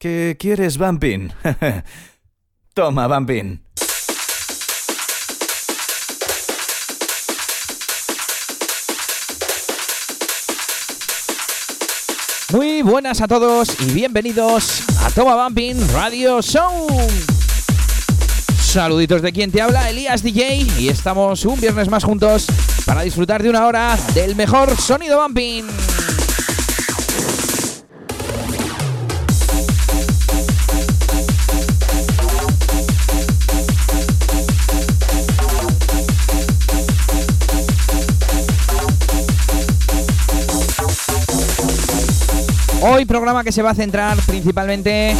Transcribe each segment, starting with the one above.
¿Qué quieres, Bumpin? Toma, Bumpin. Muy buenas a todos y bienvenidos a Toma Bumping Radio Show. Saluditos de quien te habla, Elías DJ, y estamos un viernes más juntos para disfrutar de una hora del mejor sonido bumping. Hoy programa que se va a centrar principalmente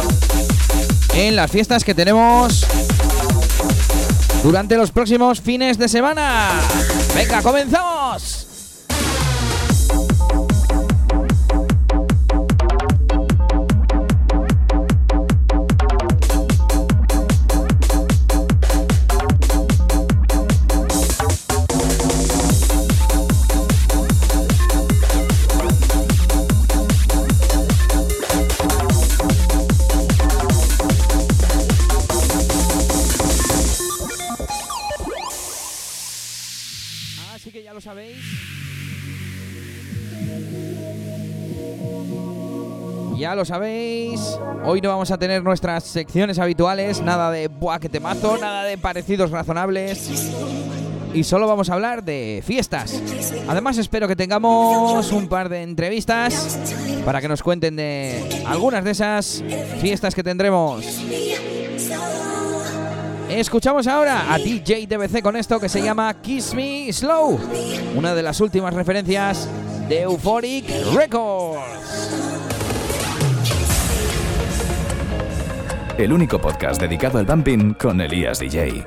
en las fiestas que tenemos durante los próximos fines de semana. Venga, comenzamos. Lo sabéis, hoy no vamos a tener nuestras secciones habituales, nada de buah que temazo, nada de parecidos razonables. Y solo vamos a hablar de fiestas. Además espero que tengamos un par de entrevistas para que nos cuenten de algunas de esas fiestas que tendremos. Escuchamos ahora a DJ DBC con esto que se llama Kiss Me Slow, una de las últimas referencias de Euphoric Records. El único podcast dedicado al bumping con Elías DJ.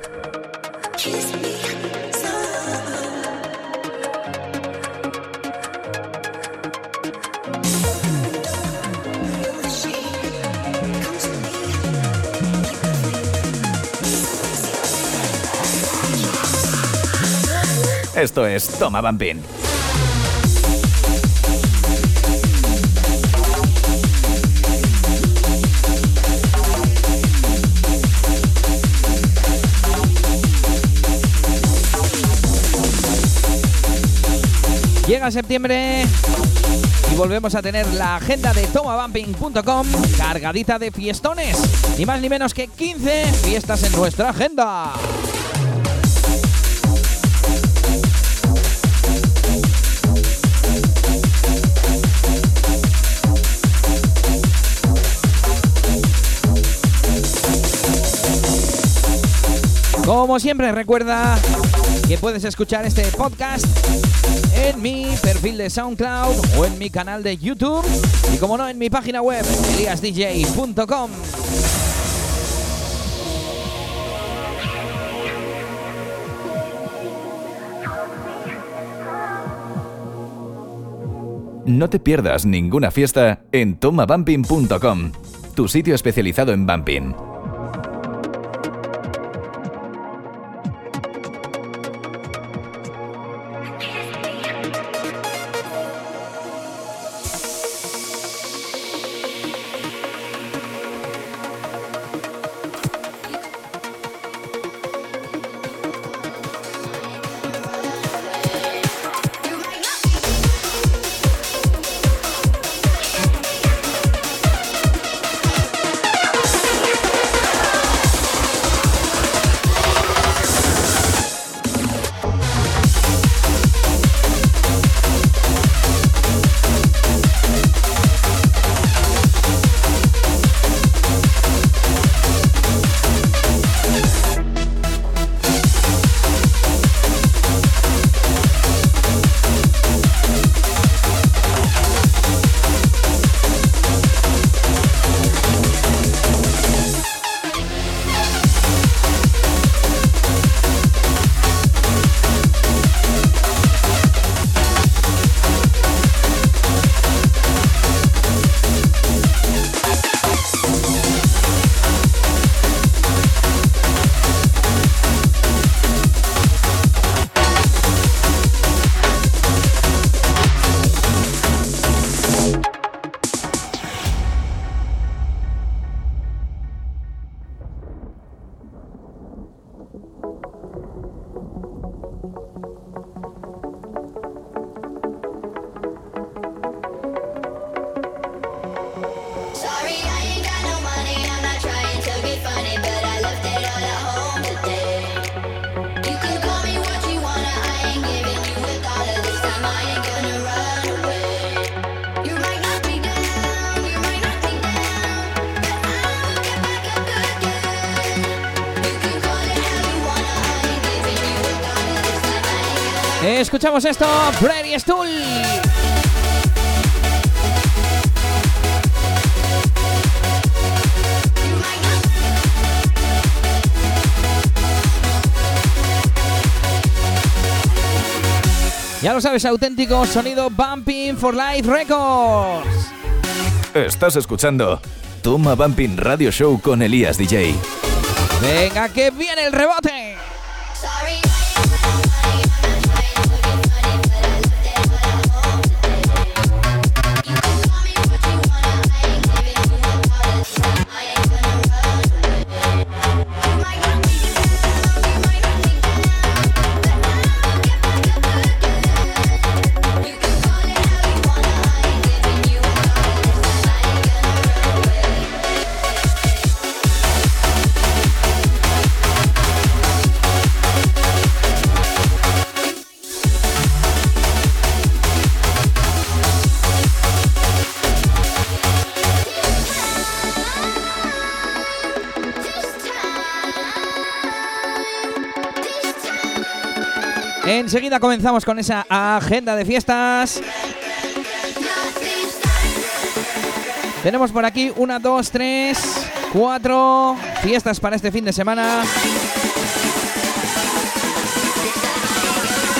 Esto es Toma Bumping. Llega septiembre y volvemos a tener la agenda de tomabumping.com cargadita de fiestones. Ni más ni menos que 15 fiestas en nuestra agenda. Como siempre, recuerda que puedes escuchar este podcast en mi perfil de SoundCloud o en mi canal de YouTube y como no en mi página web eliasdj.com. No te pierdas ninguna fiesta en tomabumping.com, tu sitio especializado en bumping. Escuchamos esto, Prairie Stool. Ya lo sabes, auténtico sonido Bumping for Life Records. Estás escuchando Toma Bumping Radio Show con Elías DJ. Venga, que viene el rebote. Enseguida comenzamos con esa agenda de fiestas. Tenemos por aquí una, dos, tres, cuatro fiestas para este fin de semana.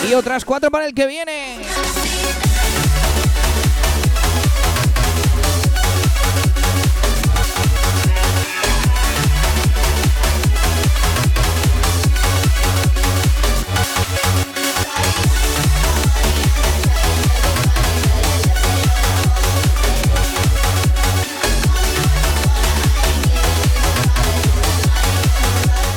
Y otras cuatro para el que viene.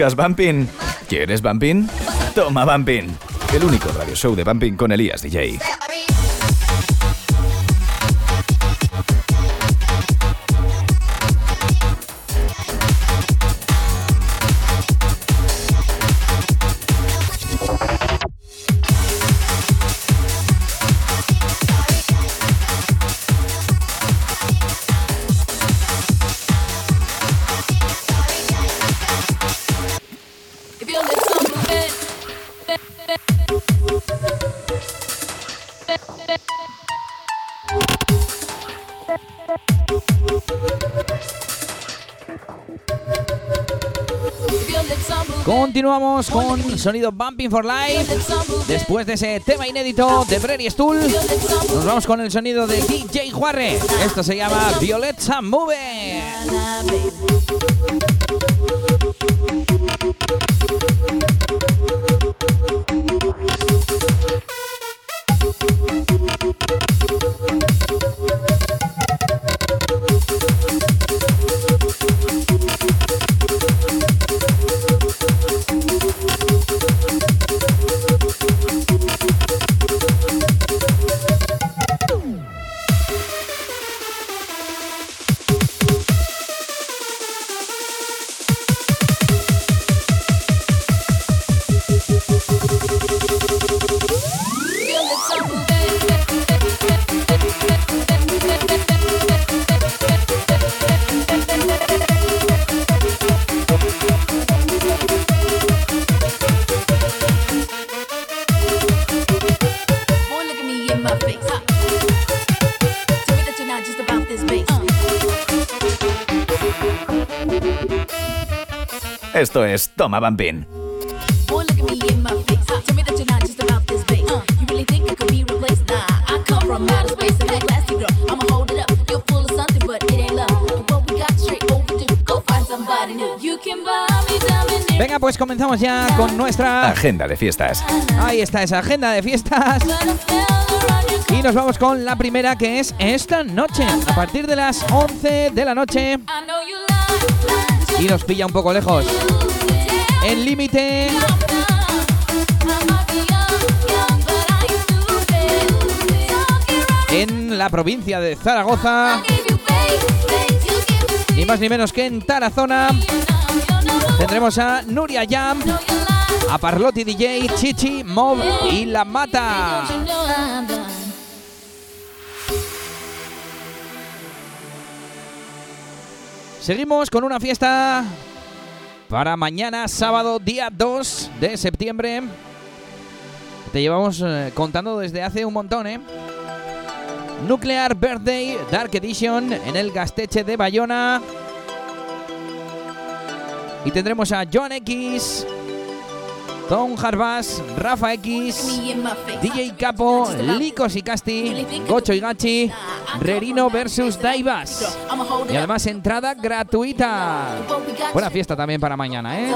¿Buscas? ¿Quieres Bumping? Toma Bumping. El único radio show de Bumping con Elías DJ. Continuamos con sonido Bumping for Life. Después de ese tema inédito de Prairie Stool, nos vamos con el sonido de DJ Juarre. Esto se llama Violetta Move. Bambín. Venga, pues comenzamos ya con nuestra agenda de fiestas. Ahí está esa agenda de fiestas. Y nos vamos con la primera que es esta noche, a partir de las 11 de la noche. Y nos pilla un poco lejos. En límite. En la provincia de Zaragoza, ni más ni menos que en Tarazona, tendremos a Nuria Jam, a Parlotti DJ, Chichi, Mob y La Mata. Seguimos con una fiesta para mañana, sábado, día 2 de septiembre. Te llevamos eh, contando desde hace un montón, ¿eh? Nuclear Birthday Dark Edition en el Gasteche de Bayona. Y tendremos a John X, Tom Harbass, Rafa X, DJ Capo, Licos y Casti, Gocho y Gachi, Rerino versus Daivas. Y además entrada gratuita. Buena fiesta también para mañana, ¿eh?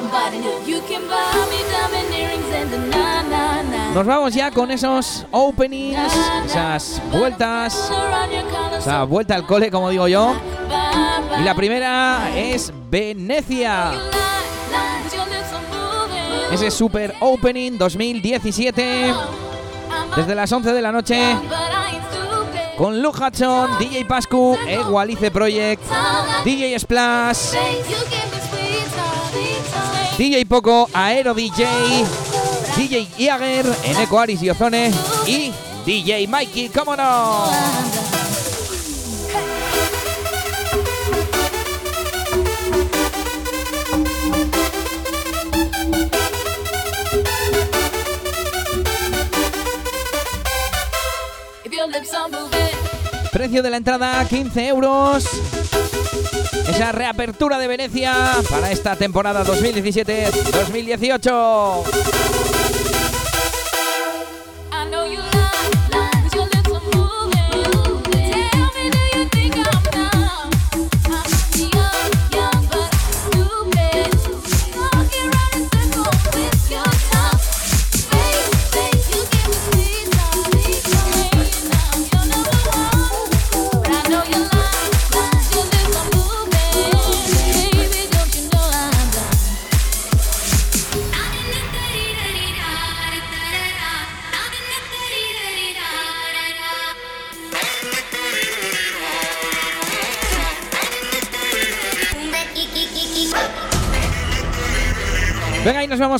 Nos vamos ya con esos openings, esas vueltas, esa vuelta al cole, como digo yo. Y la primera es Venecia. Ese Super Opening 2017. Desde las 11 de la noche. Con Luke Hudson, DJ Pascu, Egualice Project, DJ Splash, DJ Poco, Aero DJ, DJ Iager, Eneco Aris y Ozone y DJ Mikey, cómo no. Precio de la entrada 15 euros. Esa reapertura de Venecia para esta temporada 2017-2018.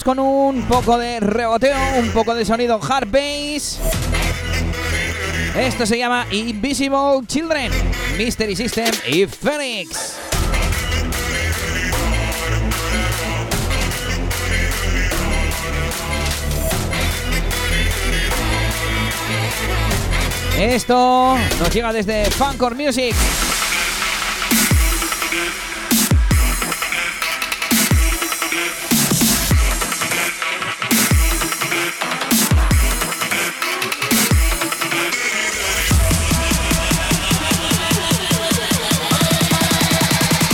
Con un poco de reboteo, un poco de sonido hard bass. Esto se llama Invisible Children, Mystery System y Phoenix. Esto nos llega desde Funcore Music.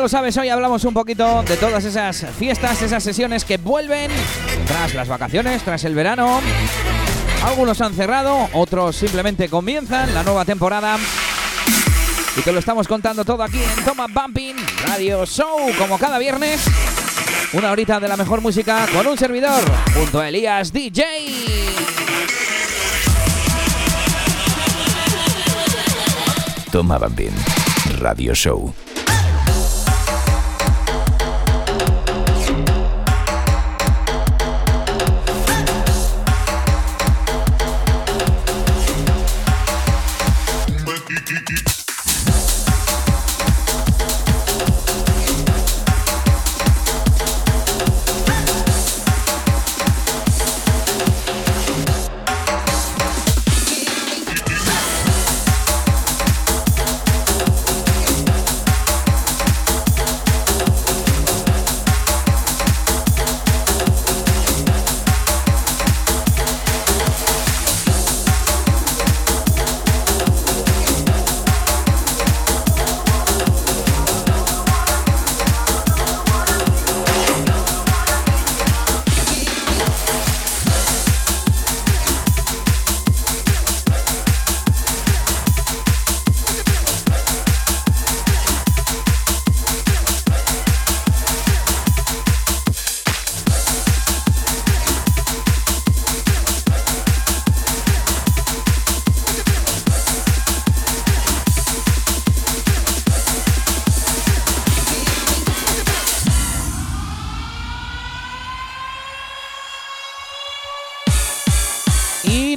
Lo sabes, hoy hablamos un poquito de todas esas fiestas, esas sesiones que vuelven tras las vacaciones, tras el verano. Algunos han cerrado, otros simplemente comienzan la nueva temporada. y que lo estamos contando todo aquí en Toma Bumping Radio Show, como cada viernes. Una horita de la mejor música con un servidor, junto a Elías DJ. Toma Bambín Radio Show.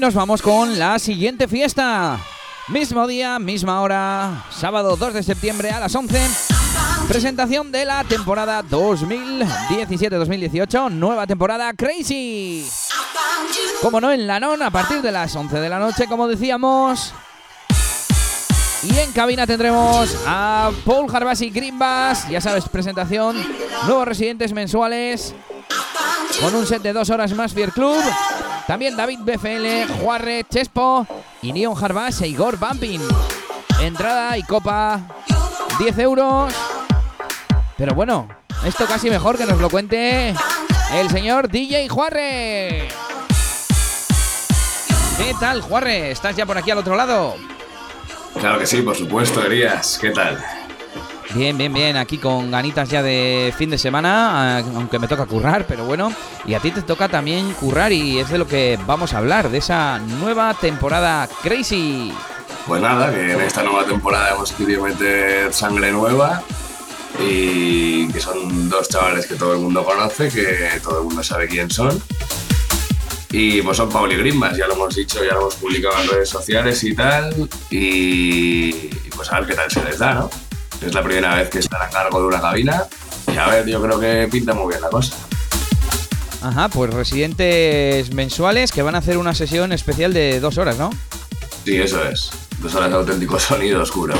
Nos vamos con la siguiente fiesta. Mismo día, misma hora, sábado 2 de septiembre a las 11. Presentación de la temporada 2017-2018, nueva temporada Crazy. Como no, en Lanon a partir de las 11 de la noche, como decíamos. Y en cabina tendremos a Paul Harbasi Grimbas, ya sabes, presentación, nuevos residentes mensuales, con un set de dos horas más Fear Club. También David BFL, Juarre, Chespo y Neon Harbas e Igor Bumping. Entrada y copa 10 euros. Pero bueno, esto casi mejor que nos lo cuente el señor DJ Juarre. ¿Qué tal, Juarre? ¿Estás ya por aquí al otro lado? Claro que sí, por supuesto, Elías. ¿Qué tal? Bien, bien, bien. Aquí con ganitas ya de fin de semana, ah, aunque me toca currar, pero bueno. Y a ti te toca también currar y es de lo que vamos a hablar, de esa nueva temporada Crazy. Pues nada, que en esta nueva temporada hemos querido meter sangre nueva y que son dos chavales que todo el mundo conoce, que todo el mundo sabe quién son. Y pues son Pauli Grimbas, ya lo hemos dicho, ya lo hemos publicado en redes sociales y tal. Y pues a ver qué tal se les da, ¿no? Es la primera vez que están a cargo de una cabina. Y a ver, yo creo que pinta muy bien la cosa. Ajá, pues residentes mensuales que van a hacer una sesión especial de dos horas, ¿no? Sí, eso es. Dos horas de auténtico sonido oscuro.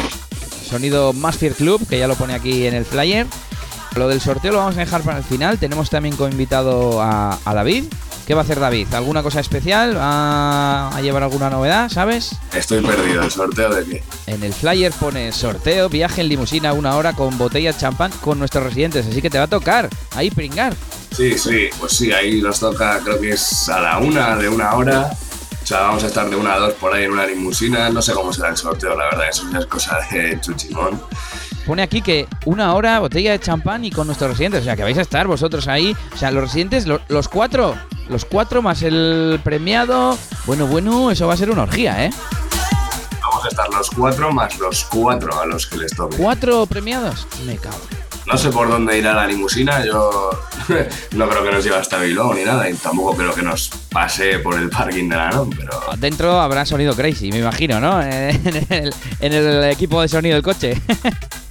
Sonido Master Club, que ya lo pone aquí en el flyer. Lo del sorteo lo vamos a dejar para el final. Tenemos también como invitado a, a David, ¿Qué va a hacer David? ¿Alguna cosa especial? ¿Va a llevar alguna novedad, sabes? Estoy perdido. ¿El sorteo de qué? En el flyer pone sorteo, viaje en limusina una hora con botella de champán con nuestros residentes. Así que te va a tocar ahí pringar. Sí, sí, pues sí, ahí nos toca, creo que es a la una de una hora. O sea, vamos a estar de una a dos por ahí en una limusina. No sé cómo será el sorteo, la verdad, eso es cosa de chuchimón pone aquí que una hora, botella de champán y con nuestros residentes. O sea, que vais a estar vosotros ahí. O sea, los residentes, los cuatro. Los cuatro más el premiado. Bueno, bueno, eso va a ser una orgía, ¿eh? Vamos a estar los cuatro más los cuatro a los que les toque. ¿Cuatro premiados? Me cago. No sé por dónde irá la limusina, yo no creo que nos lleve hasta Bilbao ni nada, y tampoco creo que nos pase por el parking de la NOM, pero... Dentro habrá sonido crazy, me imagino, ¿no? En el, en el equipo de sonido del coche.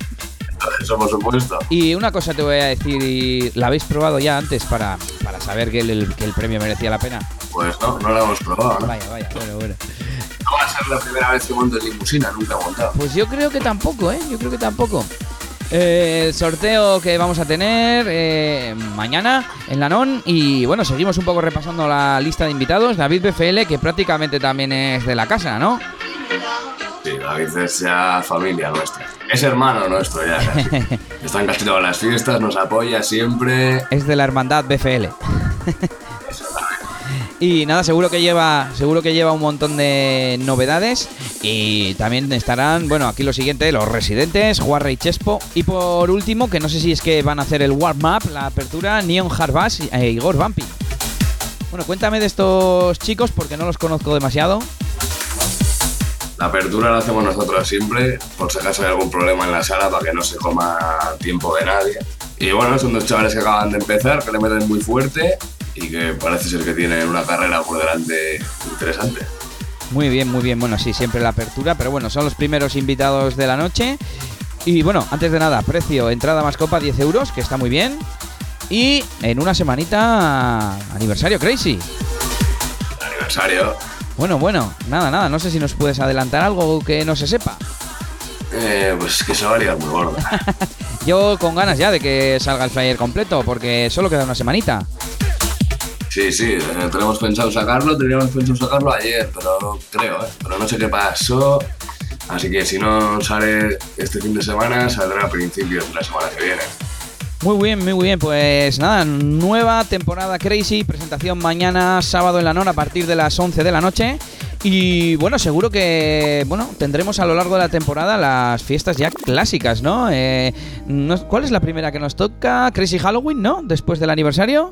Eso por supuesto. Y una cosa te voy a decir, ¿la habéis probado ya antes para, para saber que el, que el premio merecía la pena? Pues no, no la hemos probado, ¿no? Vaya, vaya, bueno, bueno. No va a ser la primera vez que monto en limusina, nunca he montado. Pues yo creo que tampoco, ¿eh? Yo creo que tampoco. Eh, el sorteo que vamos a tener eh, mañana en la NON. Y bueno, seguimos un poco repasando la lista de invitados. David BFL, que prácticamente también es de la casa, ¿no? Sí, David es ya familia nuestra. Es hermano nuestro ya. Está en casi todas las fiestas, nos apoya siempre. Es de la hermandad BFL. y nada, seguro que lleva, seguro que lleva un montón de novedades y también estarán, bueno, aquí lo siguiente, los residentes, Juarre y Chespo y por último, que no sé si es que van a hacer el warm up, la apertura, Neon Harbass e Igor Vampi. Bueno, cuéntame de estos chicos porque no los conozco demasiado. La apertura la hacemos nosotros siempre, por si acaso hay algún problema en la sala para que no se coma tiempo de nadie. Y bueno, son dos chavales que acaban de empezar, que le meten muy fuerte y que parece ser que tienen una carrera por delante interesante. Muy bien, muy bien. Bueno, sí, siempre la apertura, pero bueno, son los primeros invitados de la noche. Y bueno, antes de nada, precio, entrada más copa 10 euros, que está muy bien. Y en una semanita, aniversario crazy. Aniversario. Bueno, bueno, nada, nada. No sé si nos puedes adelantar algo que no se sepa. Eh, pues que se va a liar muy gorda. Yo con ganas ya de que salga el flyer completo, porque solo queda una semanita. Sí, sí, eh, tenemos pensado sacarlo, teníamos pensado sacarlo ayer, pero creo, ¿eh? Pero no sé qué pasó. Así que si no sale este fin de semana, saldrá a principios de la semana que viene. Muy bien, muy bien. Pues nada, nueva temporada Crazy, presentación mañana, sábado en la NON a partir de las 11 de la noche. Y bueno, seguro que bueno tendremos a lo largo de la temporada las fiestas ya clásicas, ¿no? Eh, ¿Cuál es la primera que nos toca? Crazy Halloween, ¿no? Después del aniversario.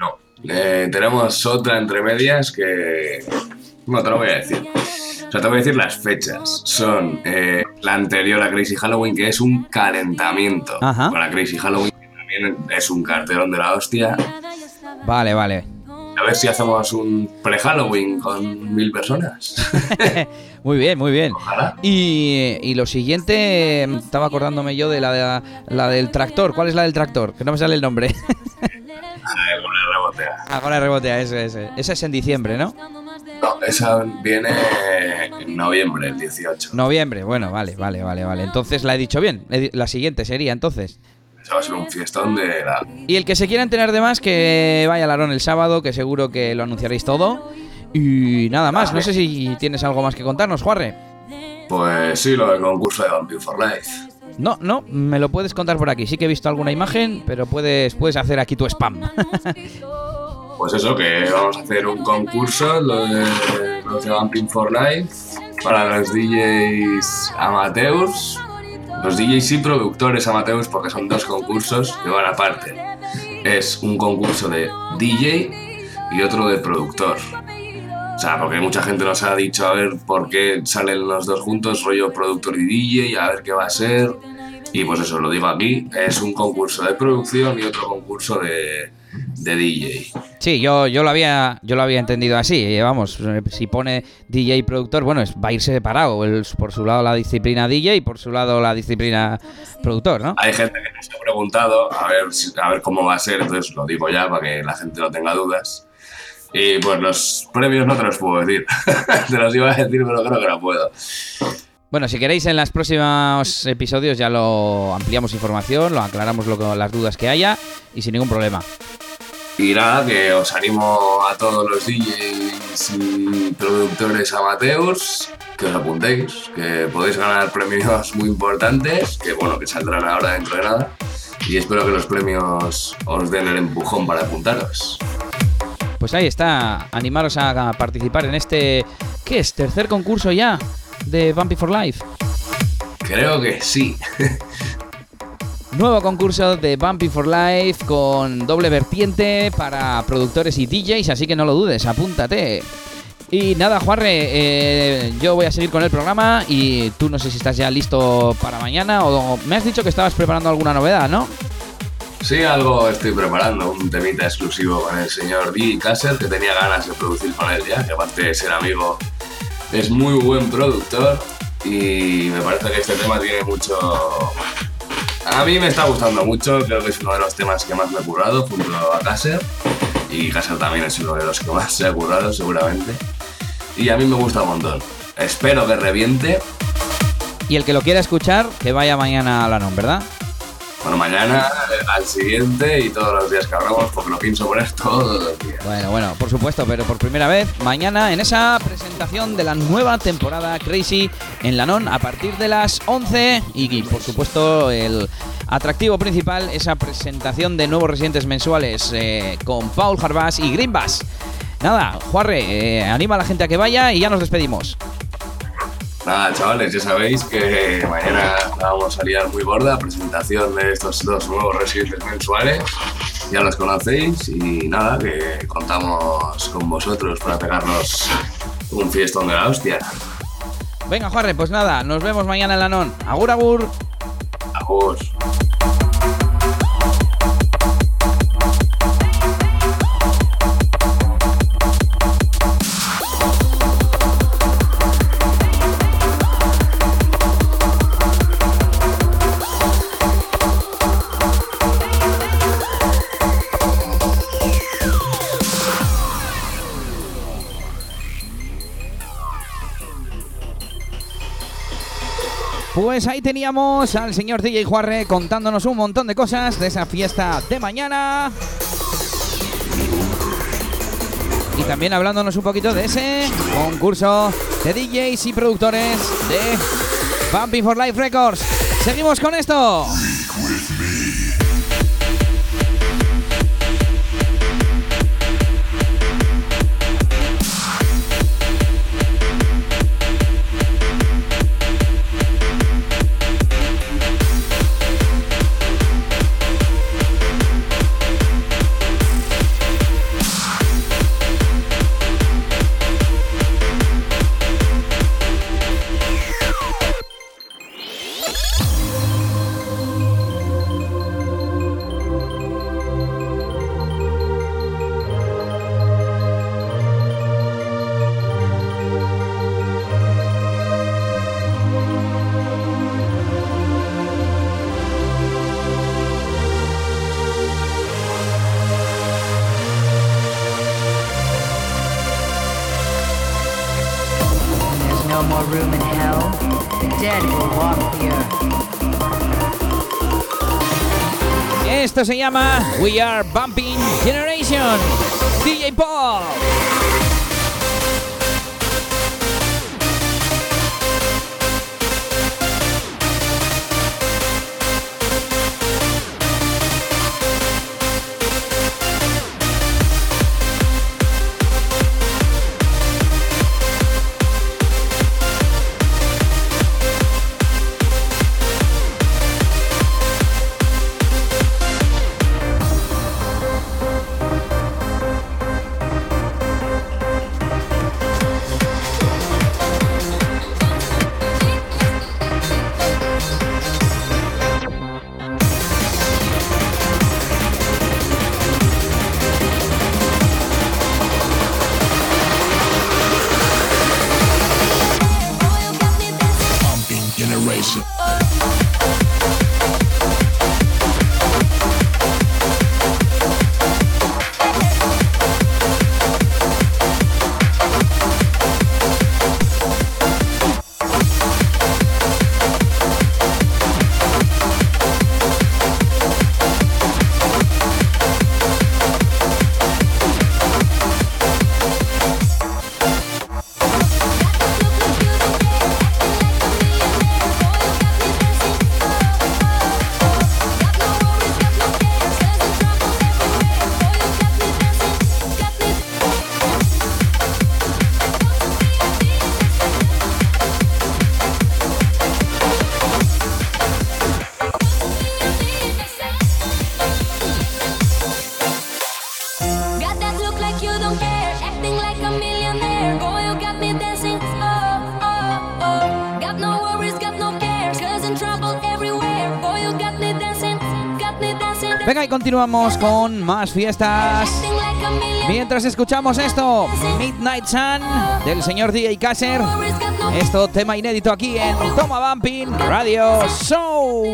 No, eh, tenemos otra entre medias que... No te lo voy a decir. O sea, te voy a decir las fechas. Son eh, la anterior a Crazy Halloween, que es un calentamiento para Crazy Halloween, que también es un cartelón de la hostia. Vale, vale. A ver si hacemos un pre-Halloween con mil personas. muy bien, muy bien. Y, lo siguiente, estaba acordándome yo de la, la del tractor. ¿Cuál es la del tractor? Que no me sale el nombre. Alguna rebotea. Alguna rebotea, ese, ese. Esa es en diciembre, ¿no? No, esa viene en noviembre, el 18. Noviembre, bueno, vale, vale, vale, vale. Entonces la he dicho bien. La siguiente sería entonces. Eso va a ser un fiestón de la... Y el que se quiera enterar de más, que vaya a Larón el sábado, que seguro que lo anunciaréis todo. Y nada más, no sé si tienes algo más que contarnos, Juarre. Pues sí, lo del concurso de Vampire for Life. No, no, me lo puedes contar por aquí. Sí que he visto alguna imagen, pero puedes, puedes hacer aquí tu spam. pues eso, que vamos a hacer un concurso, lo de, los de Vamping for Life, para los DJs amateurs, los DJs y productores amateurs, porque son dos concursos que van aparte. Es un concurso de DJ y otro de productor. O sea, porque mucha gente nos ha dicho a ver por qué salen los dos juntos, rollo productor y DJ, a ver qué va a ser. Y pues eso, lo digo aquí, es un concurso de producción y otro concurso de, de DJ. Sí, yo, yo, lo había, yo lo había entendido así. Eh, vamos, si pone DJ productor, bueno, va a ir separado. por su lado la disciplina DJ y por su lado la disciplina productor, ¿no? Hay gente que nos ha preguntado a ver, a ver cómo va a ser, entonces lo digo ya para que la gente no tenga dudas. Y pues los premios no te los puedo decir. te los iba a decir, pero creo que no puedo. Bueno, si queréis en los próximos episodios ya lo ampliamos información, lo aclaramos lo, las dudas que haya y sin ningún problema. Y nada, que os animo a todos los DJs y productores amateurs que os apuntéis, que podéis ganar premios muy importantes, que bueno, que saldrán ahora dentro de nada. Y espero que los premios os den el empujón para apuntaros. Pues ahí está, animaros a participar en este, ¿qué es? ¿Tercer concurso ya? De Bumpy for Life? Creo que sí. Nuevo concurso de Bumpy for Life con doble vertiente para productores y DJs, así que no lo dudes, apúntate. Y nada, Juarre, eh, yo voy a seguir con el programa y tú no sé si estás ya listo para mañana o me has dicho que estabas preparando alguna novedad, ¿no? Sí, algo estoy preparando, un temita exclusivo con el señor D. Kasser, que tenía ganas de producir con él ya, que aparte de ser amigo es muy buen productor y me parece que este tema tiene mucho... A mí me está gustando mucho, creo que es uno de los temas que más me he currado junto a Kasser y Kasser también es uno de los que más se ha currado seguramente y a mí me gusta un montón. Espero que reviente. Y el que lo quiera escuchar, que vaya mañana a la NOM, ¿verdad? Bueno, mañana, al siguiente y todos los días que hablamos, porque lo pienso poner todos los días. Bueno, bueno, por supuesto, pero por primera vez, mañana en esa presentación de la nueva temporada Crazy en Lanon a partir de las 11 y, por supuesto, el atractivo principal, esa presentación de nuevos residentes mensuales eh, con Paul Harbass y Green Bass. Nada, Juarre, eh, anima a la gente a que vaya y ya nos despedimos. Nada, chavales, ya sabéis que mañana vamos a liar muy gorda, presentación de estos dos nuevos residentes mensuales, ya los conocéis y nada, que contamos con vosotros para pegarnos un fiestón de la hostia. Venga, Juarre, pues nada, nos vemos mañana en la NON. Agur, agur. Agur. Pues ahí teníamos al señor DJ Juarre contándonos un montón de cosas de esa fiesta de mañana. Y también hablándonos un poquito de ese concurso de DJs y productores de Bumping for Life Records. Seguimos con esto. Se llama We Are Bumping Generation. Continuamos con más fiestas. Mientras escuchamos esto, Midnight Sun del señor DJ Kasser. Esto tema inédito aquí en Toma Bumping Radio Show.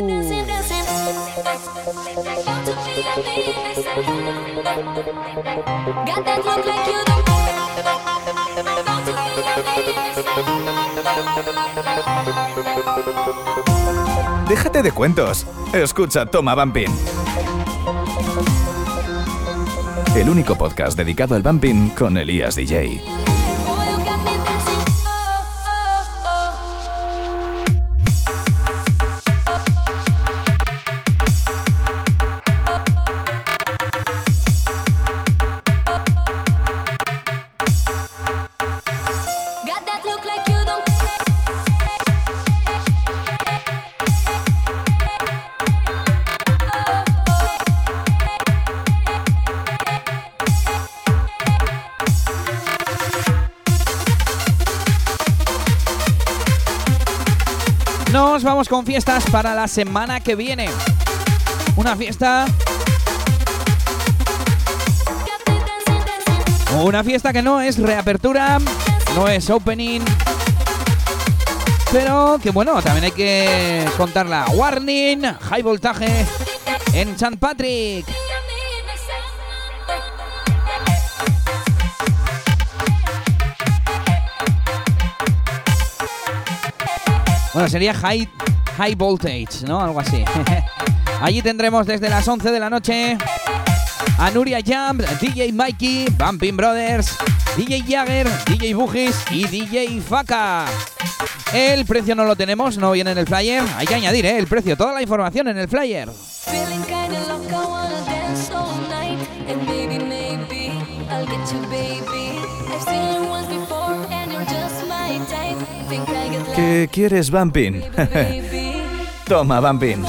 Déjate de cuentos. Escucha Toma Bumping. El único podcast dedicado al bumping con Elías DJ. Con fiestas para la semana que viene. Una fiesta Una fiesta que no es reapertura, no es opening, pero que bueno, también hay que contarla. Warning, high voltaje en St. Patrick. Bueno, sería high, high voltage, ¿no? Algo así. Allí tendremos desde las 11 de la noche a Nuria Jump, DJ Mikey, Bumping Brothers, DJ Jagger, DJ Bugis y DJ Faka. El precio no lo tenemos, no viene en el flyer. Hay que añadir ¿eh? el precio, toda la información en el flyer. ¿Qué quieres, Bumping? Toma, Bumping.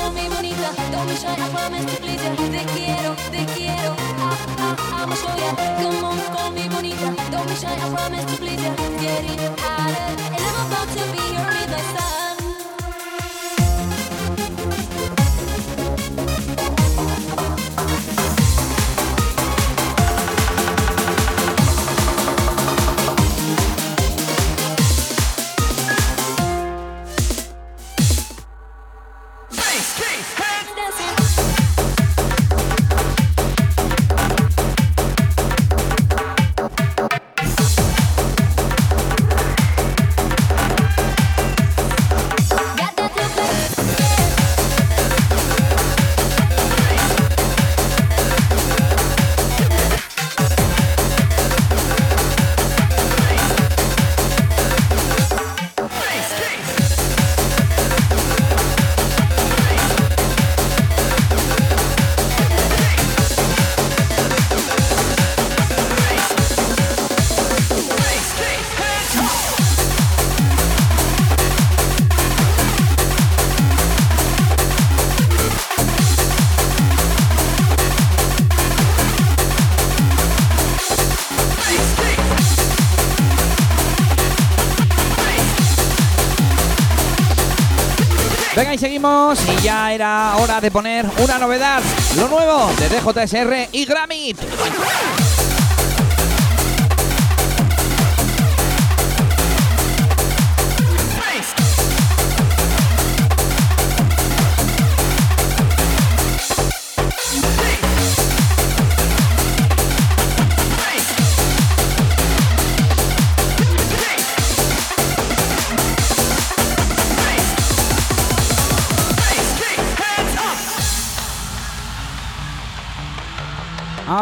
Venga y seguimos y ya era hora de poner una novedad, lo nuevo de DJSR y Gramit.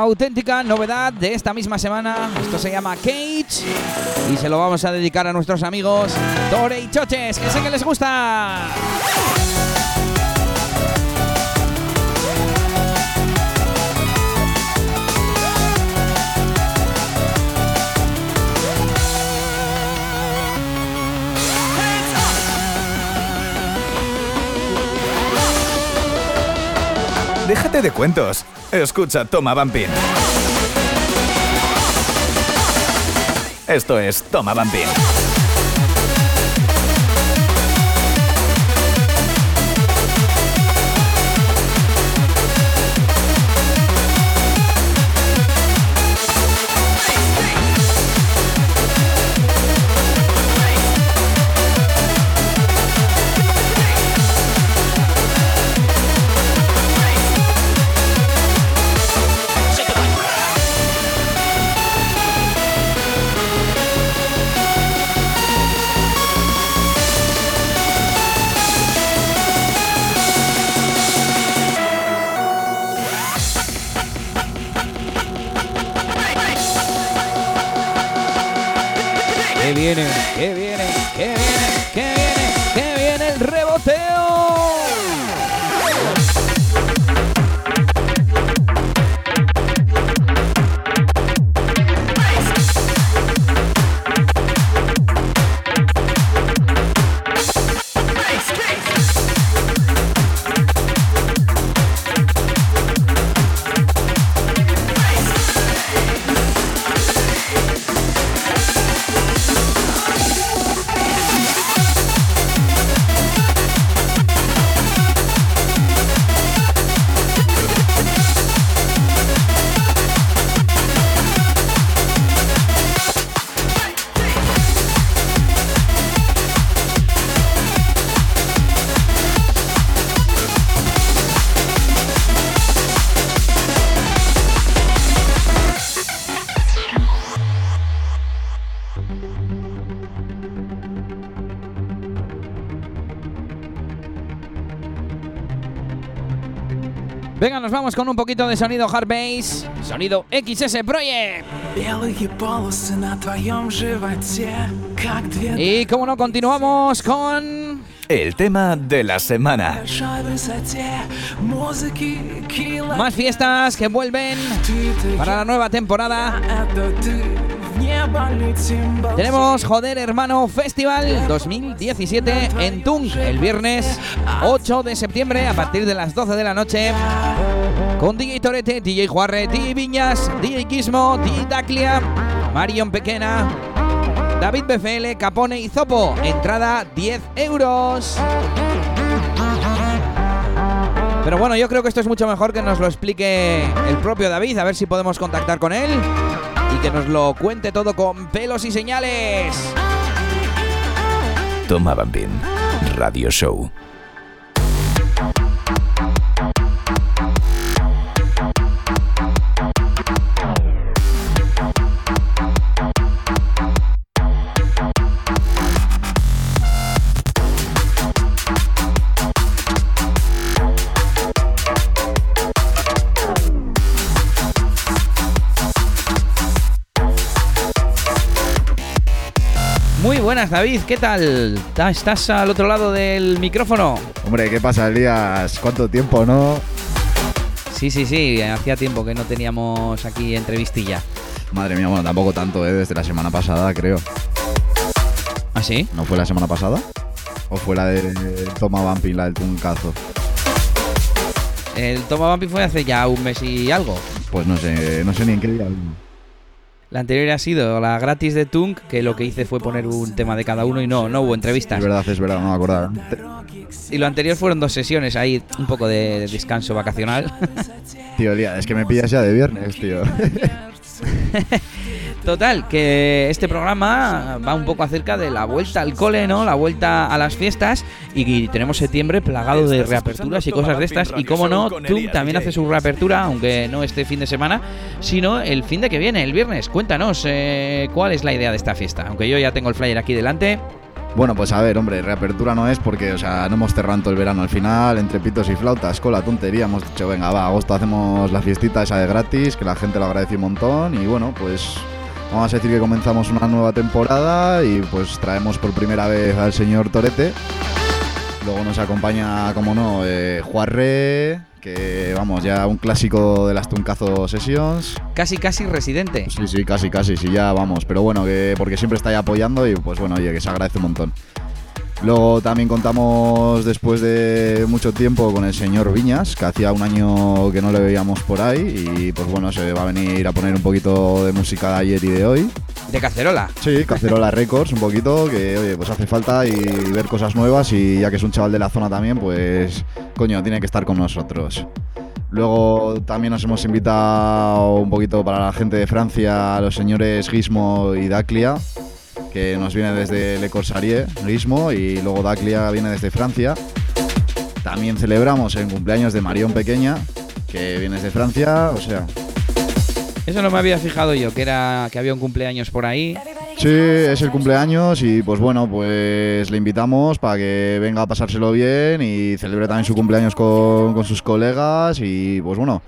Auténtica novedad de esta misma semana. Esto se llama Cage y se lo vamos a dedicar a nuestros amigos Tore y Choches, que sé que les gusta. Déjate de cuentos. Escucha, Toma Bumping. Esto es Toma Bumping. Que viene, que viene, que viene, que viene, el reboteo. nos vamos con un poquito de sonido hard bass, sonido XS Project. Y como no, continuamos con... El tema de la semana. Más fiestas que vuelven para la nueva temporada. Tenemos Joder Hermano Festival 2017 en Tung el viernes 8 de septiembre a partir de las 12 de la noche con DJ Torete, DJ Juarre, DJ Viñas, DJ Gizmo, DJ Daclia, Marion Pequena, David BFL, Capone y Zopo. Entrada 10 euros. Pero bueno, yo creo que esto es mucho mejor que nos lo explique el propio David, a ver si podemos contactar con él y que nos lo cuente todo con pelos y señales. Toma Bambín. Radio Show. Buenas, David, ¿qué tal? ¿Ta- ¿Estás al otro lado del micrófono? Hombre, ¿qué pasa, Elías? ¿Cuánto tiempo, no? Sí, sí, sí, hacía tiempo que no teníamos aquí entrevistilla. Madre mía, bueno, tampoco tanto, ¿eh? Desde la semana pasada, creo. ¿Ah, sí? ¿No fue la semana pasada? ¿O fue la de Toma Bumpy, la del Tuncazo? El Toma Bampi fue hace ya un mes y algo. Pues no sé, no sé ni en qué día. La anterior ha sido la gratis de Tunk, que lo que hice fue poner un tema de cada uno y no, no hubo entrevistas. Es verdad, es verdad, no me acordaba. Y lo anterior fueron dos sesiones ahí, un poco de descanso vacacional. Tío, Elías, es que me pillas ya de viernes, tío. Total, que este programa va un poco acerca de la vuelta al cole, ¿no? La vuelta a las fiestas y tenemos septiembre plagado de reaperturas y cosas de estas. Y como no, Elías también DJ. hace su reapertura, aunque no este fin de semana, sino el fin de que viene, el viernes. Cuéntanos, eh, ¿cuál es la idea de esta fiesta? Aunque yo ya tengo el flyer aquí delante. Bueno, pues a ver, hombre, reapertura no es porque, o sea, no hemos cerrado el verano al final, entre pitos y flautas, con la tontería, hemos dicho, venga, va, agosto hacemos la fiestita esa de gratis, que la gente lo agradece un montón, y bueno, pues vamos a decir que comenzamos una nueva temporada y pues traemos por primera vez al señor Torete. Luego nos acompaña, como no, eh, Juarre, que vamos, ya un clásico de las Tuncazo Sessions. Casi, casi residente. Sí, sí, casi, casi, sí, ya vamos. Pero bueno, que porque siempre está ahí apoyando y pues bueno, oye, que se agradece un montón. Luego también contamos después de mucho tiempo con el señor Viñas, que hacía un año que no le veíamos por ahí y pues bueno, se va a venir a poner un poquito de música de ayer y de hoy. De cacerola. Sí, Cacerola Records un poquito, que oye, pues hace falta y ver cosas nuevas y ya que es un chaval de la zona también, pues coño, tiene que estar con nosotros. Luego también nos hemos invitado un poquito para la gente de Francia a los señores Gizmo y Daclia, que nos viene desde Le Corsarier, Gizmo, y luego Daclia viene desde Francia. También celebramos el cumpleaños de Marión Pequeña, que viene desde Francia, o sea, Eso no me había fijado yo, que era que había un cumpleaños por ahí. Sí, es el cumpleaños y pues bueno, pues le invitamos para que venga a pasárselo bien y celebre también su cumpleaños con, con sus colegas y pues bueno,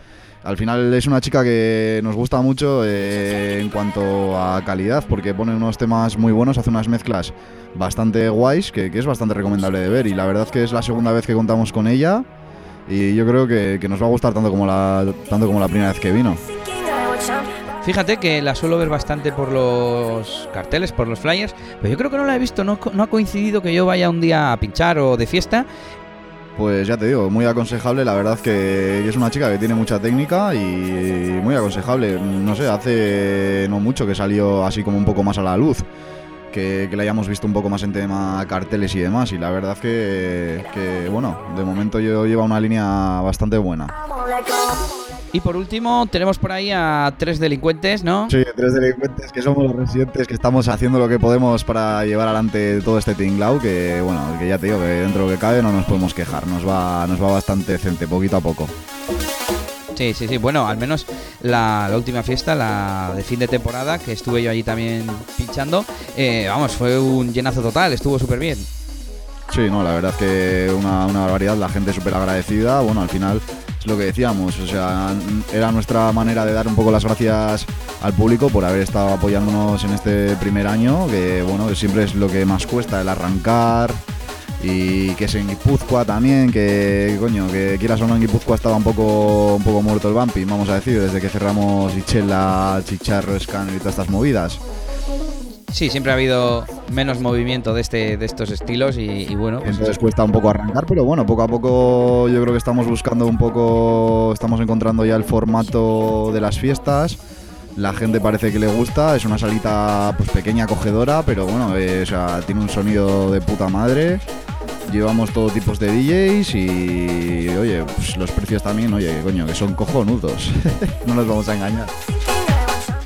al final es una chica que nos gusta mucho eh, en cuanto a calidad porque pone unos temas muy buenos, hace unas mezclas bastante guays que, es bastante recomendable de ver y la verdad que es la segunda vez que contamos con ella y yo creo que, nos va a gustar tanto como la, tanto como la primera vez que vino. Fíjate que la suelo ver bastante por los carteles, por los flyers, pero yo creo que no la he visto, no, no ha coincidido que yo vaya un día a pinchar o de fiesta. Pues ya te digo, muy aconsejable, la verdad que es una chica que tiene mucha técnica y muy aconsejable. No sé, hace no mucho que salió así como un poco más a la luz, que, que la hayamos visto un poco más en tema carteles y demás. Y la verdad que, que, bueno, de momento yo lleva una línea bastante buena. Y por último, tenemos por ahí a tres delincuentes, ¿no? Sí, tres delincuentes que somos los residentes que estamos haciendo lo que podemos para llevar adelante todo este tinglao, que bueno, que ya te digo que dentro de lo que cabe no nos podemos quejar, nos va, nos va bastante decente, poquito a poco. Sí, sí, sí. Bueno, al menos la, la última fiesta, la de fin de temporada, que estuve yo allí también pinchando, eh, vamos, fue un llenazo total, estuvo súper bien. Sí, no, la verdad que una, una barbaridad, la gente súper agradecida. Bueno, al final es lo que decíamos, o sea, era nuestra manera de dar un poco las gracias al público por haber estado apoyándonos en este primer año, que bueno, que siempre es lo que más cuesta, el arrancar y que es en Guipúzcoa también, que coño, que quieras o no en Guipúzcoa estaba un poco un poco muerto el bumping, vamos a decir, desde que cerramos Ichela, Chicharro, Scanner y todas estas movidas. Sí, siempre ha habido menos movimiento de este de estos estilos y, bueno, pues Entonces cuesta un poco arrancar, pero bueno, poco a poco yo creo que estamos buscando un poco, estamos encontrando ya el formato de las fiestas. La gente parece que le gusta, es una salita pues pequeña, acogedora, pero bueno, eh, o sea, tiene un sonido de puta madre. Llevamos todo tipos de DJs y oye, pues los precios también, oye, coño, que son cojonudos. no nos vamos a engañar.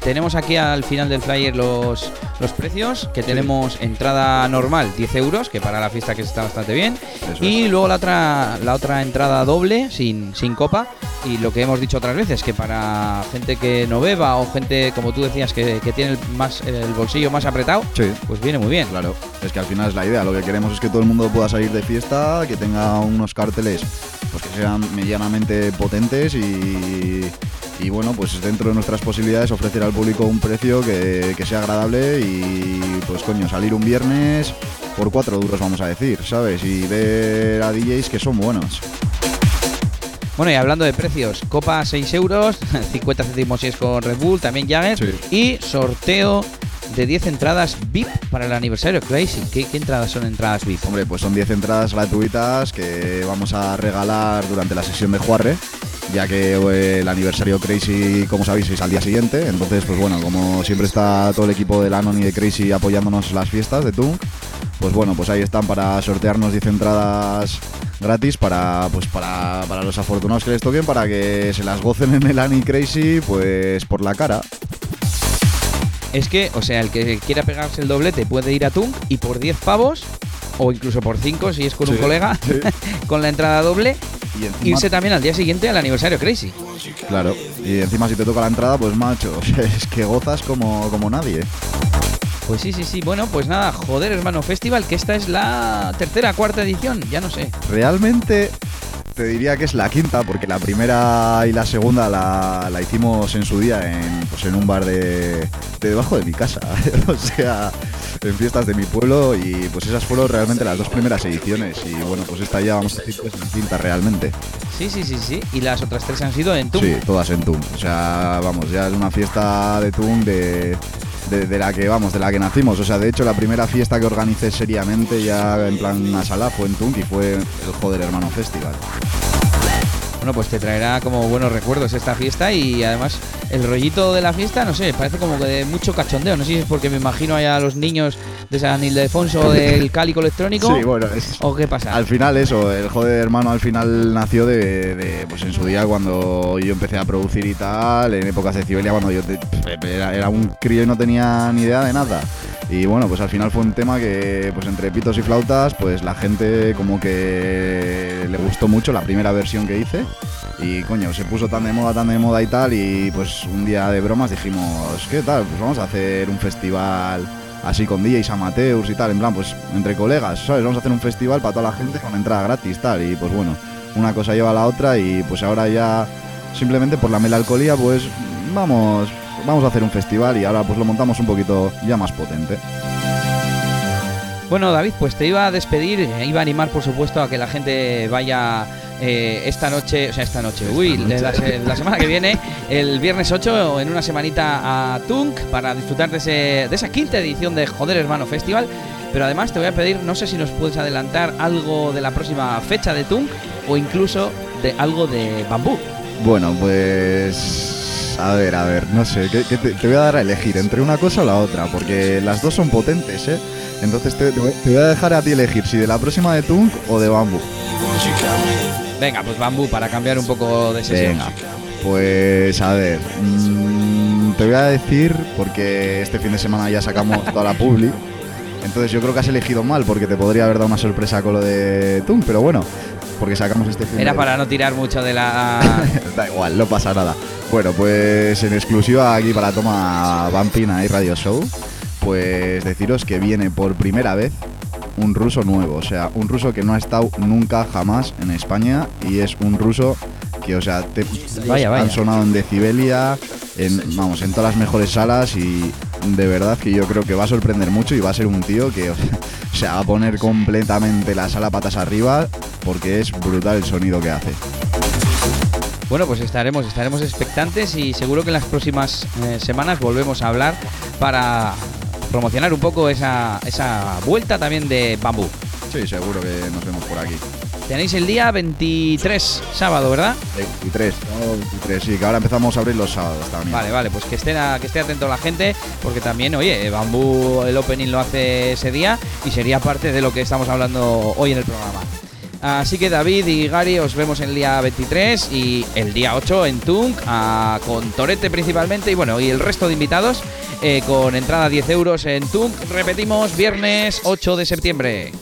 Tenemos aquí al final del flyer los, los precios, que tenemos entrada normal 10 euros, que para la fiesta que está bastante bien, Eso y luego la otra, la otra entrada doble, sin, sin copa, y lo que hemos dicho otras veces, que para gente que no beba o gente, como tú decías, que, que tiene el, más, el bolsillo más apretado, Sí. pues viene muy bien. Claro, es que al final es la idea. Lo que queremos es que todo el mundo pueda salir de fiesta, que tenga unos carteles pues que sean medianamente potentes y, y bueno, pues dentro de nuestras posibilidades ofrecer al público un precio que, que sea agradable y pues coño, salir un viernes por cuatro duros vamos a decir, ¿sabes? Y ver a DJs que son buenos. Bueno, y hablando de precios, copa 6 euros, 50 céntimos si es con Red Bull, también Jagger, Sí. y sorteo de 10 entradas VIP para el aniversario Crazy. ¿Qué, qué entradas son entradas VIP? Hombre, pues son 10 entradas gratuitas que vamos a regalar durante la sesión de Juarre, ya que eh, el aniversario Crazy, como sabéis, es al día siguiente. Entonces, pues bueno, como siempre está todo el equipo de Lanon y de Crazy apoyándonos las fiestas de Tunk, pues bueno, pues ahí están para sortearnos 10 entradas gratis para pues para, para los afortunados que les toquen para que se las gocen en el Ani Crazy pues por la cara. Es que, o sea, el que quiera pegarse el doblete puede ir a Tunk y por 10 pavos, o incluso por 5 si es con un colega, sí. con la entrada doble, Y encima, irse también al día siguiente al aniversario Crazy. claro, y encima si te toca la entrada, pues macho, es que gozas como, como nadie. Pues sí, sí, sí. Bueno, pues nada, joder, hermano, Festival, que esta es la tercera, cuarta edición, ya no sé. Realmente te diría que es la quinta, porque la primera y la segunda la, la hicimos en su día en, pues en un bar de, de debajo de mi casa. o sea, en fiestas de mi pueblo y pues esas fueron realmente las dos primeras ediciones. Y bueno, pues esta ya vamos a decir que es la quinta realmente. Sí, sí, sí, sí. Y las otras tres han sido en Tunk. Sí, todas en TUM. O sea, vamos, ya es una fiesta de TUM de, de, de la que vamos, de la que nacimos. O sea, de hecho, la primera fiesta que organicé seriamente ya en plan una sala fue en TUM y fue el Joder Hermano Festival. Bueno, pues te traerá como buenos recuerdos esta fiesta y además el rollito de la fiesta, no sé, parece como que de mucho cachondeo. No sé si es porque me imagino allá a los niños de San Ildefonso del cálico electrónico. Sí, bueno, es, ¿O qué pasa? Al final eso, el joder hermano al final nació de, de, pues en su día cuando yo empecé a producir y tal, en épocas de Cibelia cuando yo te- era, era un crío y no tenía ni idea de nada. Y bueno, pues al final fue un tema que pues entre pitos y flautas, pues la gente como que le gustó mucho la primera versión que hice. Y coño, se puso tan de moda, tan de moda y tal, y pues un día de bromas dijimos, ¿qué tal? Pues vamos a hacer un festival así con DJs amateurs y tal, en plan, pues entre colegas, ¿sabes? Vamos a hacer un festival para toda la gente con entrada gratis, tal, y pues bueno, una cosa lleva a la otra y pues ahora ya simplemente por la melancolía, pues vamos, vamos a hacer un festival y ahora pues lo montamos un poquito ya más potente. Bueno, David, pues te iba a despedir, eh, iba a animar, por supuesto, a que la gente vaya eh, esta noche, o sea, esta noche, uy, noche. La, se- la semana que viene, el viernes 8, en una semanita a Tunk, para disfrutar de, ese, de esa quinta edición de Joder Hermano Festival. Pero además te voy a pedir, no sé si nos puedes adelantar algo de la próxima fecha de Tunk o incluso de algo de Bambú. Bueno, pues a ver, a ver, no sé, ¿qué- qué te, te voy a dar a elegir entre una cosa o la otra, porque las dos son potentes, ¿eh? Entonces te, te voy a dejar a ti elegir si de la próxima de Tunk o de Bambú. Venga, pues Bambú, para cambiar un poco de sesión. Venga, pues a ver, mm, te voy a decir, porque este fin de semana ya sacamos toda la publi, entonces yo creo que has elegido mal, porque te podría haber dado una sorpresa con lo de Tunk, pero bueno, porque sacamos este fin Era de para no tirar mucho de la... Da igual, no pasa nada. Bueno, pues en exclusiva aquí para Toma Vampina y Radio Show, pues deciros que viene por primera vez un ruso nuevo, o sea, un ruso que no ha estado nunca jamás en España y es un ruso que o sea, te- Vaya, vaya. han sonado en Decibelia, en, vamos, en todas las mejores salas y de verdad que yo creo que va a sorprender mucho y va a ser un tío que o sea, va a poner completamente la sala patas arriba porque es brutal el sonido que hace. Bueno, pues estaremos, estaremos expectantes y seguro que en las próximas eh, semanas volvemos a hablar para promocionar un poco esa, esa vuelta también de bambú. Sí, seguro que nos vemos por aquí. Tenéis el día 23, sábado, ¿verdad? 23, ¿no? 23, sí, que ahora empezamos a abrir los sábados también. Vale, vale, pues que esté, que esté atento la gente, porque también, oye, Bambú el opening lo hace ese día y sería parte de lo que estamos hablando hoy en el programa. Así que David y Gary os vemos el día 23 y el día 8 en Tunk, con Torete principalmente y bueno, y el resto de invitados eh, con entrada 10 euros en Tunk. Repetimos, viernes 8 de septiembre.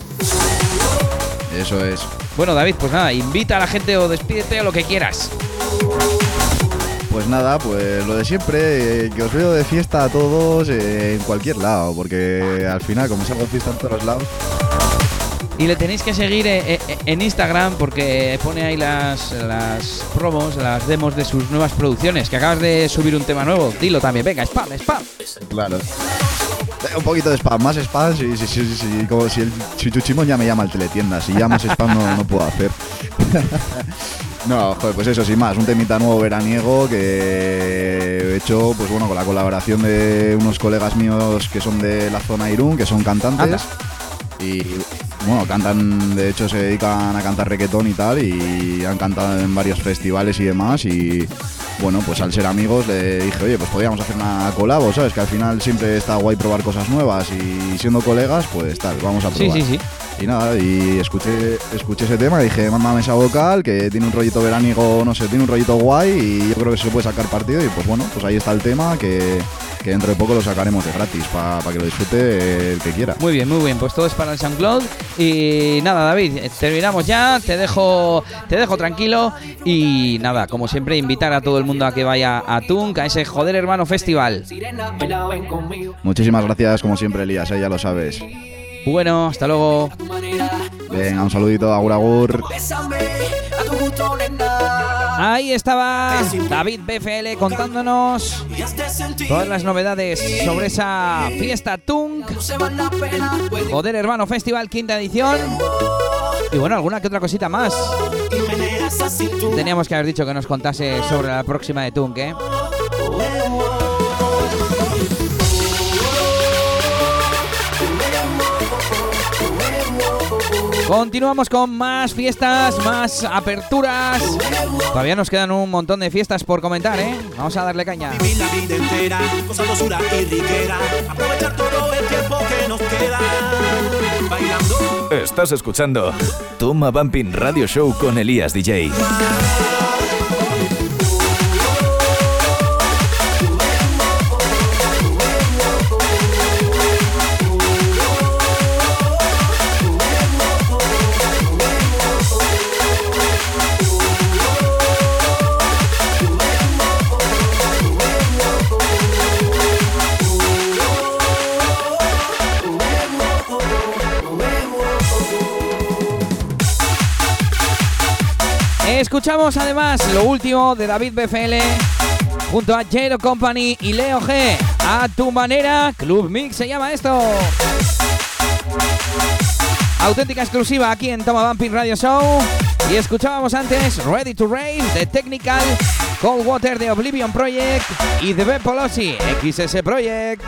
Eso es. Bueno, David, pues nada, invita a la gente o despídete o lo que quieras. Pues nada, pues lo de siempre, eh, que os veo de fiesta a todos eh, en cualquier lado, porque al final, como salgo de fiesta en todos lados, Y le tenéis que seguir eh, eh, en Instagram porque pone ahí las, las promos, las demos de sus nuevas producciones. Que acabas de subir un tema nuevo. Dilo también, venga, spam, spam. claro. Eh, Un poquito de spam, más spam, sí, sí, sí, sí, sí, como si el Chuchuchimón ya me llama al teletienda, si ya más spam no, no puedo hacer. No, joder, pues eso, sin más, un temita nuevo veraniego que he hecho, pues bueno, con la colaboración de unos colegas míos que son de la zona Irún, que son cantantes. Anda. Y bueno, cantan, de hecho se dedican a cantar reggaetón y tal, y han cantado en varios festivales y demás. Y bueno, pues al ser amigos le dije, oye, pues podríamos hacer una colabo, ¿sabes? Que al final siempre está guay probar cosas nuevas y siendo colegas, pues tal, vamos a Sí, probar. sí, sí. Y nada, y escuché, escuché ese tema y dije, mándame esa vocal, que tiene un rollito veraniego, no sé, tiene un rollito guay y yo creo que se puede sacar partido. Y pues bueno, pues ahí está el tema, que, que dentro de poco lo sacaremos de gratis, para que lo disfrute el que quiera. Muy bien, muy bien. Pues todo es para el SoundCloud. Y nada, David, eh, terminamos ya. Te dejo, te dejo tranquilo. Y nada, como siempre, invitar a todo el mundo a que vaya a Tunk, a ese Joder Hermano Festival. Muchísimas gracias, como siempre, Elías, eh, ya lo sabes. Bueno, hasta luego. Venga, un saludito, agur agur. Ahí estaba David BFL contándonos todas las novedades sobre esa fiesta Tunk. Joder Hermano Festival, quinta edición. Y bueno, alguna que otra cosita más. Teníamos que haber dicho que nos contase sobre la próxima de Tunk, ¿eh? Continuamos con más fiestas, más aperturas. Todavía nos quedan un montón de fiestas por comentar, ¿eh? Vamos a darle caña. Vivir la vida entera con sabrosura y riquera. Aprovechar todo el tiempo que nos queda. Bailando. Estás escuchando Toma Bumping Radio Show con Elías DJ. Escuchamos además lo último de David BFL junto a Jero Company y Leo G. A tu manera, Club Mix se llama esto. Auténtica exclusiva aquí en Toma Bumping Radio Show. Y escuchábamos antes Ready to Rave de Technical, Cold Water de Oblivion Project y The Ben Polosi, XS Project.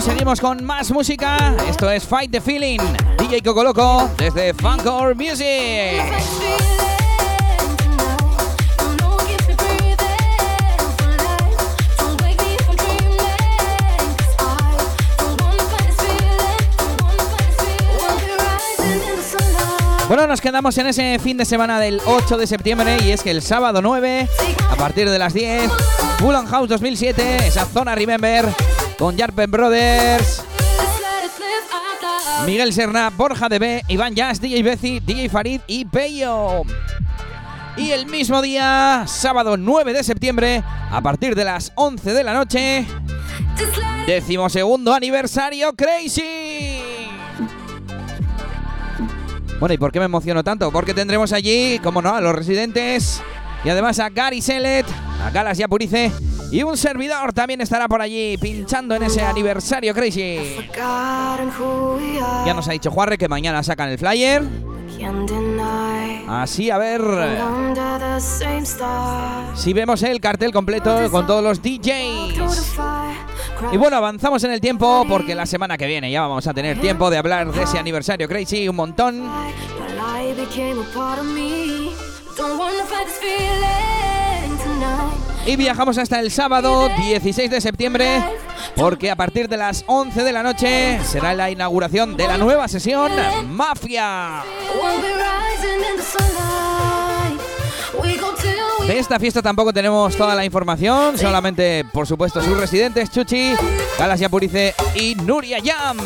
Seguimos con más música. Esto es Fight the Feeling. DJ Coco Loco desde Funkor Music. Bueno, nos quedamos en ese fin de semana del 8 de septiembre y es que el sábado 9, a partir de las 10, Bullen House 2007, esa zona Remember, con Jarpen Brothers, Miguel Serna, Borja DB, Iván Jazz, DJ Bezi, DJ Farid y Peyo. Y el mismo día, sábado 9 de septiembre, a partir de las 11 de la noche, decimosegundo aniversario Crazy. Bueno, ¿y por qué me emociono tanto? Porque tendremos allí, como no, a los residentes y además a Gary Selet, a Galas y a Purice y un servidor también estará por allí pinchando en ese aniversario crazy. Ya nos ha dicho Juarre que mañana sacan el flyer. Así, a ver si vemos el cartel completo con todos los DJs. Y bueno, avanzamos en el tiempo porque la semana que viene ya vamos a tener tiempo de hablar de ese aniversario crazy un montón. Y viajamos hasta el sábado 16 de septiembre porque a partir de las 11 de la noche será la inauguración de la nueva sesión Mafia. De esta fiesta tampoco tenemos toda la información, solamente por supuesto sus residentes Chuchi, Galas Yapurice y Nuria Yam.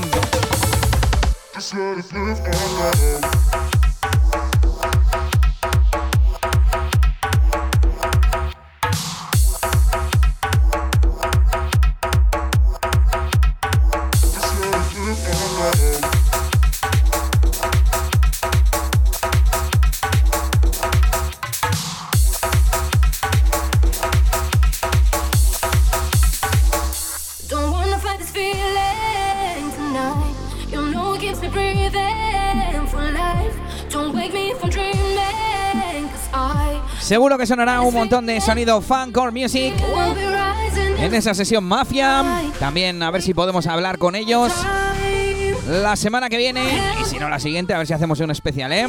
Keeps me breathing for life. Don't wake me from dreaming, 'cause I Seguro que sonará un montón de sonido funk or music en esa sesión Mafia. También a ver si podemos hablar con ellos la semana que viene y si no la siguiente a ver si hacemos un especial, ¿eh?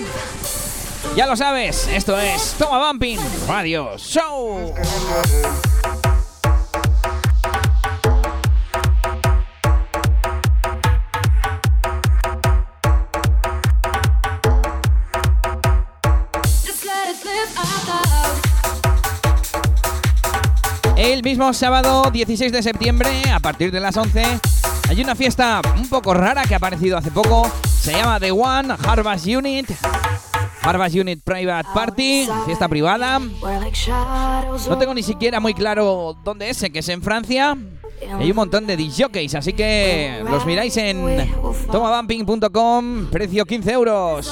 Ya lo sabes, esto es Toma Bumping Radio Show. Mismo sábado 16 de septiembre, a partir de las 11, hay una fiesta un poco rara que ha aparecido hace poco. Se llama The One Harvest Unit. Harvest Unit Private Party, fiesta privada. No tengo ni siquiera muy claro dónde es, sé que es en Francia. Hay un montón de disjockeys, así que los miráis en tomabumping.com, precio 15 euros.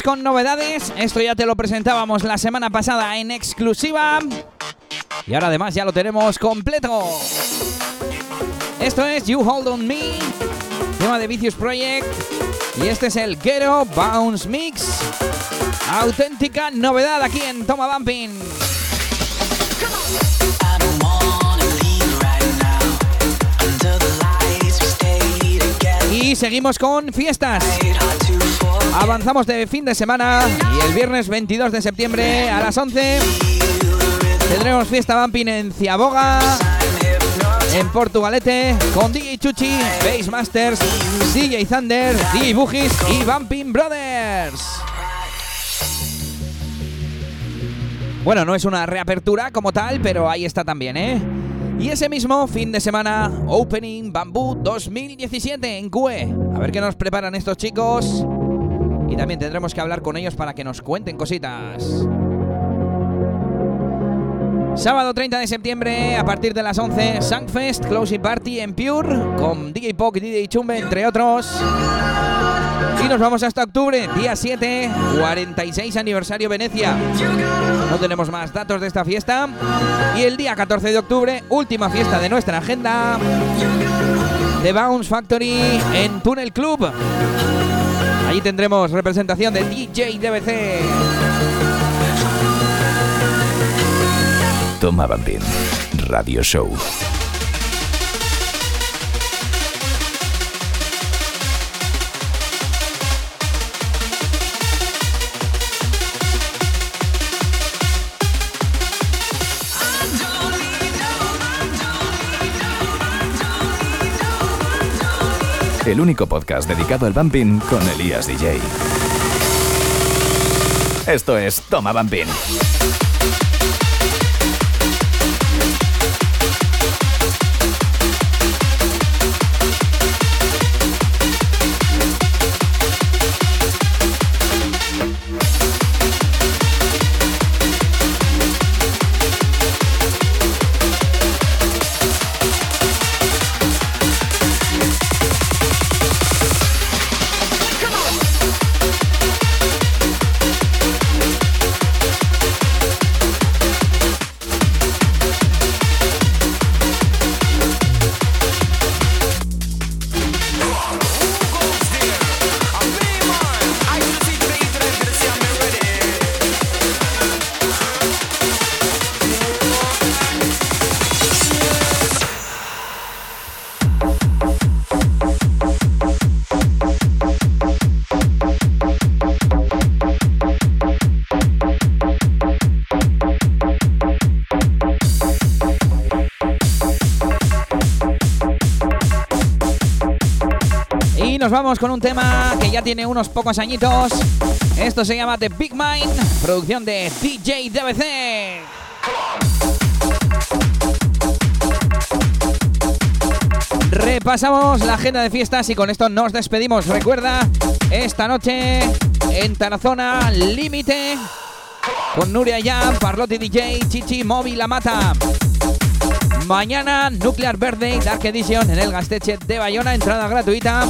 Con novedades. Esto ya te lo presentábamos la semana pasada en exclusiva. Y ahora además ya lo tenemos completo. Esto es You Hold On Me, tema de Vicious Project. Y este es el Ghetto Bounce Mix. Auténtica novedad aquí en Toma Bumping. Y seguimos con fiestas. Avanzamos de fin de semana y el viernes 22 de septiembre a las 11 tendremos fiesta bumping en Ciaboga, en Portugalete, con DJ Chuchi, Bass Masters, DJ Thunder, DJ Bugis y Bumping Brothers. Bueno, no es una reapertura como tal, pero ahí está también, ¿eh? Y ese mismo fin de semana, Opening Bamboo 2017 en CUE. A ver qué nos preparan estos chicos. Y también tendremos que hablar con ellos para que nos cuenten cositas. Sábado 30 de septiembre, a partir de las 11, Sangfest Closing Party en Pure, con DJ Pok y DJ Chumbe, entre otros. Y nos vamos hasta octubre, día 7, 46 aniversario Venecia. No tenemos más datos de esta fiesta. Y el día 14 de octubre, última fiesta de nuestra agenda, The Bounce Factory en Tunnel Club. Allí tendremos representación de DJ DBC. Toma Bambín Radio Show. El único podcast dedicado al bumping con Elías DJ. Esto es Toma Bambín. Con un tema que ya tiene unos pocos añitos. Esto se llama The Big Mind, producción de DJ DBC. Repasamos la agenda de fiestas y con esto nos despedimos. Recuerda, esta noche en Tarazona Límite con Nuria Jam, Parlotti DJ, Chichi, Moby, La Mata. Mañana Nuclear Birthday Dark Edition en el Gasteche de Bayona, entrada gratuita.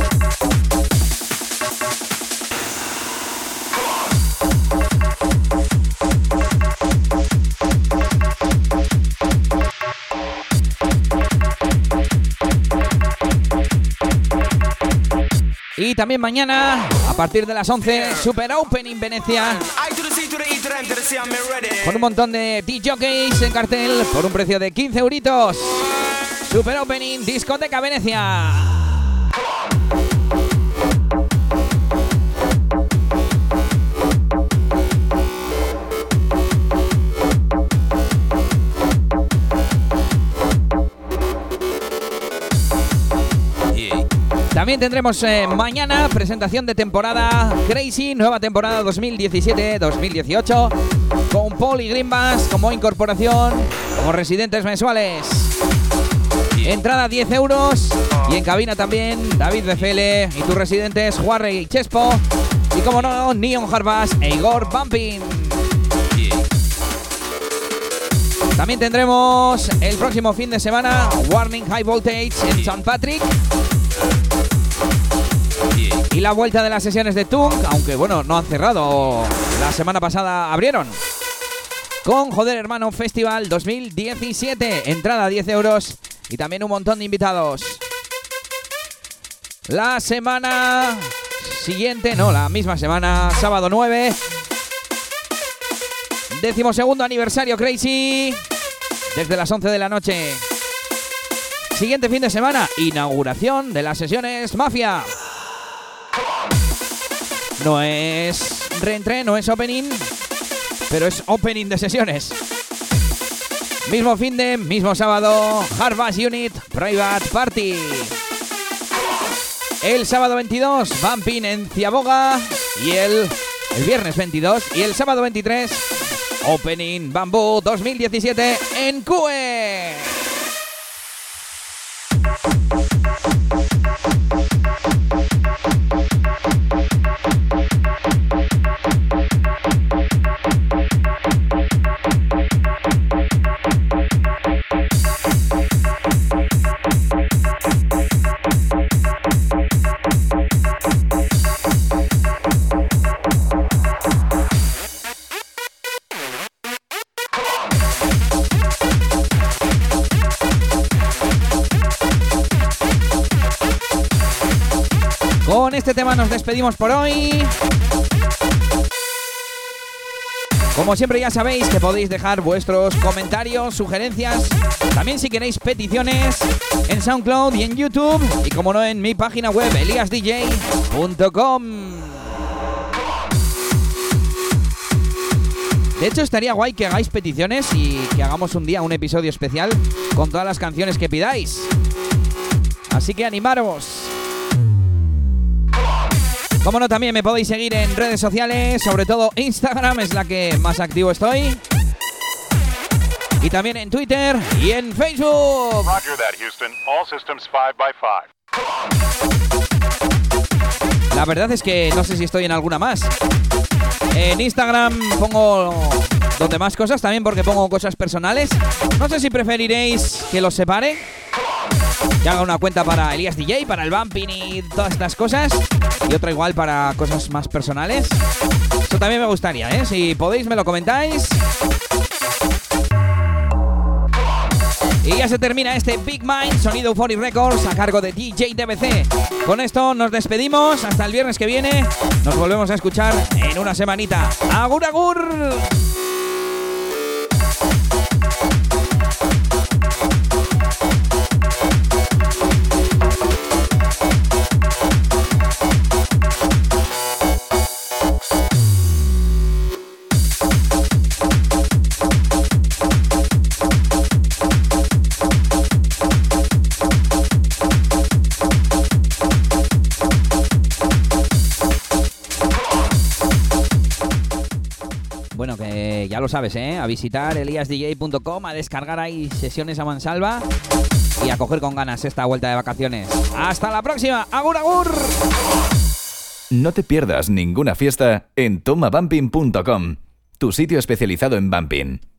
Y también mañana, a partir de las 11, Super Open en Venecia. Con un montón de DJs en cartel por un precio de 15 euritos. Super Opening Discoteca Venecia. También tendremos eh, mañana presentación de temporada Crazy, nueva temporada 2017-2018, con Paul y Greenbass como incorporación, como residentes mensuales. Entrada 10 euros y en cabina también David BFL y tus residentes Juarre y Chespo. Y como no, Neon Harbass e Igor Bumping. También tendremos el próximo fin de semana Warning High Voltage en St. Patrick. Y la vuelta de las sesiones de Tunk, aunque bueno, no han cerrado. La semana pasada abrieron. Con Joder Hermano Festival 2017. Entrada 10 euros y también un montón de invitados. La semana siguiente, no, la misma semana, sábado 9. Décimo segundo aniversario Crazy. Desde las 11 de la noche. Siguiente fin de semana, inauguración de las sesiones Mafia. No es reentré, no es opening, pero es opening de sesiones. Mismo fin de, mismo sábado, Harvest Unit Private Party. El sábado 22, Bumping en Ciaboga. Y el, el viernes 22 y el sábado 23, Opening Bamboo 2017 en CUE. Despedimos por hoy. Como siempre ya sabéis que podéis dejar vuestros comentarios, sugerencias, también si queréis peticiones en SoundCloud y en YouTube y como no en mi página web eliasdj.com. De hecho estaría guay que hagáis peticiones y que hagamos un día un episodio especial con todas las canciones que pidáis. Así que animaros. Como no, también me podéis seguir en redes sociales, sobre todo Instagram es la que más activo estoy. Y también en Twitter y en Facebook. Roger that, Houston. All systems 5 by 5. La verdad es que no sé si estoy en alguna más. En Instagram pongo donde más cosas, también porque pongo cosas personales. No sé si preferiréis que los separe. Que haga una cuenta para Elías DJ, para el bumping y todas estas cosas. Y otra igual para cosas más personales. Eso también me gustaría, ¿eh? Si podéis me lo comentáis. Y ya se termina este Big Mind Sonido Euphoric Records a cargo de DJ DBC. Con esto nos despedimos hasta el viernes que viene. Nos volvemos a escuchar en una semanita. ¡Agur, agur! Lo sabes, ¿eh? A visitar eliasdj.com, a descargar ahí sesiones a mansalva y a coger con ganas esta vuelta de vacaciones. ¡Hasta la próxima! ¡Agur, agur! No te pierdas ninguna fiesta en tomabumping.com, tu sitio especializado en bumping.